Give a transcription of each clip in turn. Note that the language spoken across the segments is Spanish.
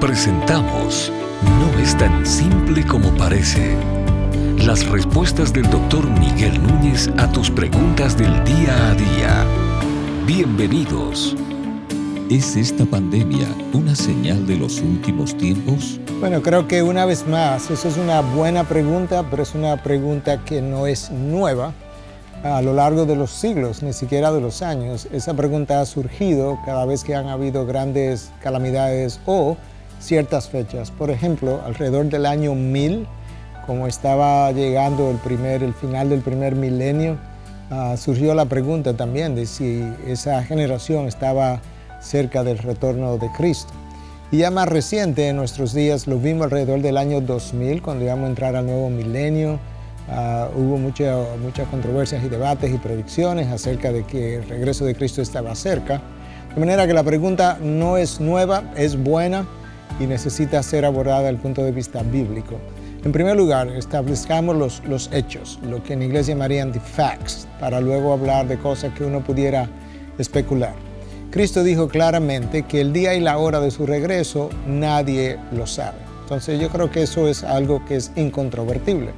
Presentamos No es tan simple como parece. Las respuestas del doctor Miguel Núñez a tus preguntas del día a día. Bienvenidos. ¿Es esta pandemia una señal de los últimos tiempos? Bueno, creo que una vez más, eso es una buena pregunta, pero es una pregunta que no es nueva a lo largo de los siglos, ni siquiera de los años. Esa pregunta ha surgido cada vez que han habido grandes calamidades o ciertas fechas. Por ejemplo, alrededor del año 1000, como estaba llegando el, primer, el final del primer milenio, ah, surgió la pregunta también de si esa generación estaba cerca del retorno de Cristo. Y ya más reciente, en nuestros días, lo vimos alrededor del año 2000, cuando íbamos a entrar al nuevo milenio. Ah, hubo muchas controversias y debates y predicciones acerca de que el regreso de Cristo estaba cerca. De manera que la pregunta no es nueva, es buena y necesita ser abordada desde el punto de vista bíblico. En primer lugar, establezcamos los, los hechos, lo que en inglés llamarían the facts, para luego hablar de cosas que uno pudiera especular. Cristo dijo claramente que el día y la hora de su regreso nadie lo sabe. Entonces yo creo que eso es algo que es incontrovertible.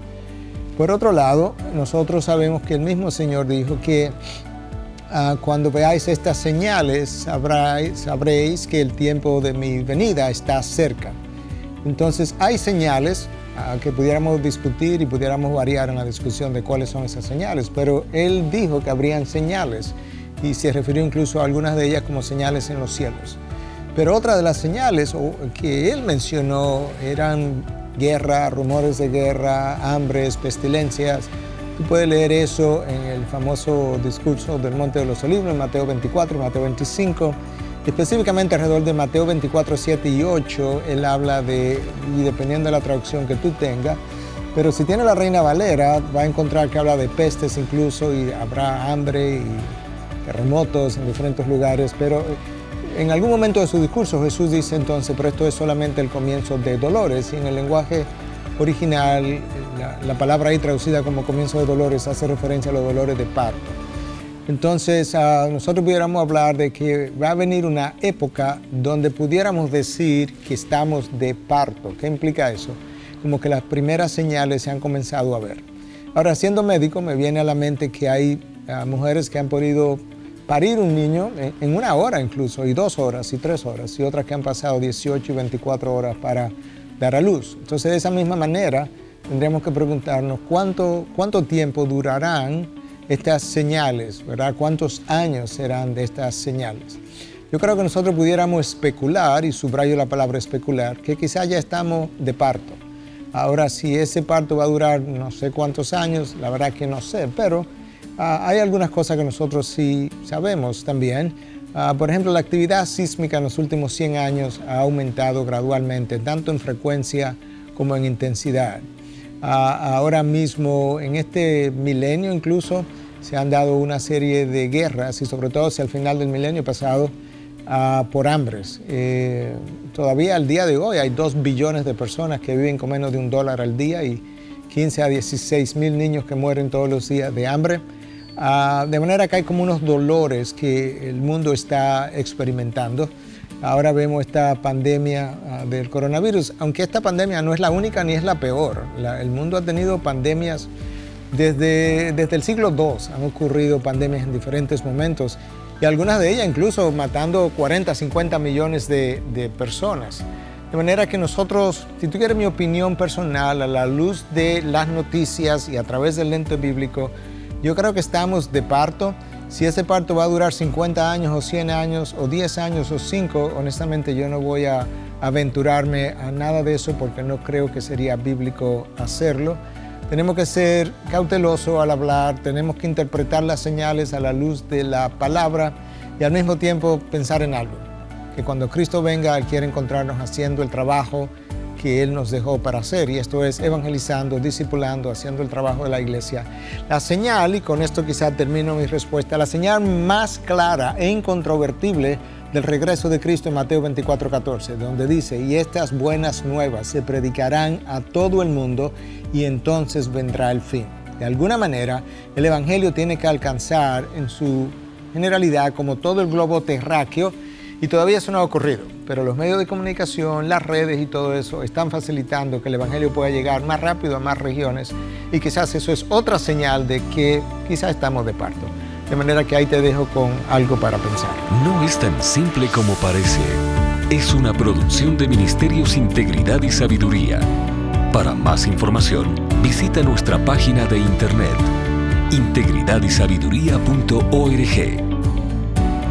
Por otro lado, nosotros sabemos que el mismo Señor dijo que Ah, cuando veáis estas señales sabréis, sabréis que el tiempo de mi venida está cerca. Entonces hay señales ah, que pudiéramos discutir y pudiéramos variar en la discusión de cuáles son esas señales, pero él dijo que habrían señales y se refirió incluso a algunas de ellas como señales en los cielos. Pero otra de las señales que él mencionó eran guerra, rumores de guerra, hambres, pestilencias, Tú puedes leer eso en el famoso discurso del Monte de los Olivos, en Mateo 24 y Mateo 25. Específicamente alrededor de Mateo 24, 7 y 8, él habla de, y dependiendo de la traducción que tú tengas, pero si tiene la Reina Valera, va a encontrar que habla de pestes incluso y habrá hambre y terremotos en diferentes lugares, pero en algún momento de su discurso Jesús dice entonces, pero esto es solamente el comienzo de dolores y en el lenguaje original, la, palabra ahí traducida como comienzo de dolores hace referencia a los dolores de parto. Entonces, ah, nosotros pudiéramos hablar de que va a venir una época donde pudiéramos decir que estamos de parto. ¿Qué implica eso? Como que las primeras señales se han comenzado a ver. Ahora, siendo médico, me viene a la mente que hay ah, mujeres que han podido parir un niño en, en, una hora incluso, y dos horas, y tres horas, y otras que han pasado 18 y 24 horas para dar a luz. Entonces, de esa misma manera, tendríamos que preguntarnos cuánto, cuánto tiempo durarán estas señales, ¿verdad? ¿Cuántos años serán de estas señales? Yo creo que nosotros pudiéramos especular, y subrayo la palabra especular, que quizás ya estamos de parto. Ahora, si ese parto va a durar no sé cuántos años, la verdad que no sé, pero ah, hay algunas cosas que nosotros sí sabemos también. Ah, por ejemplo, la actividad sísmica en los últimos 100 años ha aumentado gradualmente, tanto en frecuencia como en intensidad. Ah, ahora mismo, en este milenio incluso, se han dado una serie de guerras y sobre todo hacia el final del milenio pasado ah, por hambres. Eh, todavía al día de hoy hay 2 billones de personas que viven con menos de un dólar al día y 15 a 16 mil niños que mueren todos los días de hambre. Ah, de manera que hay como unos dolores que el mundo está experimentando. Ahora vemos esta pandemia ah, del coronavirus, aunque esta pandemia no es la única ni es la peor. el mundo ha tenido pandemias desde, desde el siglo II, han ocurrido pandemias en diferentes momentos y algunas de ellas incluso matando 40, 50 millones de, de personas. De manera que nosotros, si tú quieres mi opinión personal, a la luz de las noticias y a través del lente bíblico, yo creo que estamos de parto. Si ese parto va a durar 50 años o 100 años o 10 años o 5, honestamente yo no voy a aventurarme a nada de eso porque no creo que sería bíblico hacerlo. Tenemos que ser cautelosos al hablar, tenemos que interpretar las señales a la luz de la palabra y al mismo tiempo pensar en algo, que cuando Cristo venga Él quiere encontrarnos haciendo el trabajo que Él nos dejó para hacer, y esto es evangelizando, discipulando, haciendo el trabajo de la iglesia. La señal, y con esto quizá termino mi respuesta, la señal más clara e incontrovertible del regreso de Cristo en Mateo 24, 14, donde dice, y estas buenas nuevas se predicarán a todo el mundo y entonces vendrá el fin. De alguna manera, el Evangelio tiene que alcanzar en su generalidad como todo el globo terráqueo Y todavía eso no ha ocurrido, pero los medios de comunicación, las redes y todo eso están facilitando que el Evangelio pueda llegar más rápido a más regiones y quizás eso es otra señal de que quizás estamos de parto. De manera que ahí te dejo con algo para pensar. No es tan simple como parece. Es una producción de Ministerios Integridad y Sabiduría. Para más información, visita nuestra página de internet integridadysabiduría.org.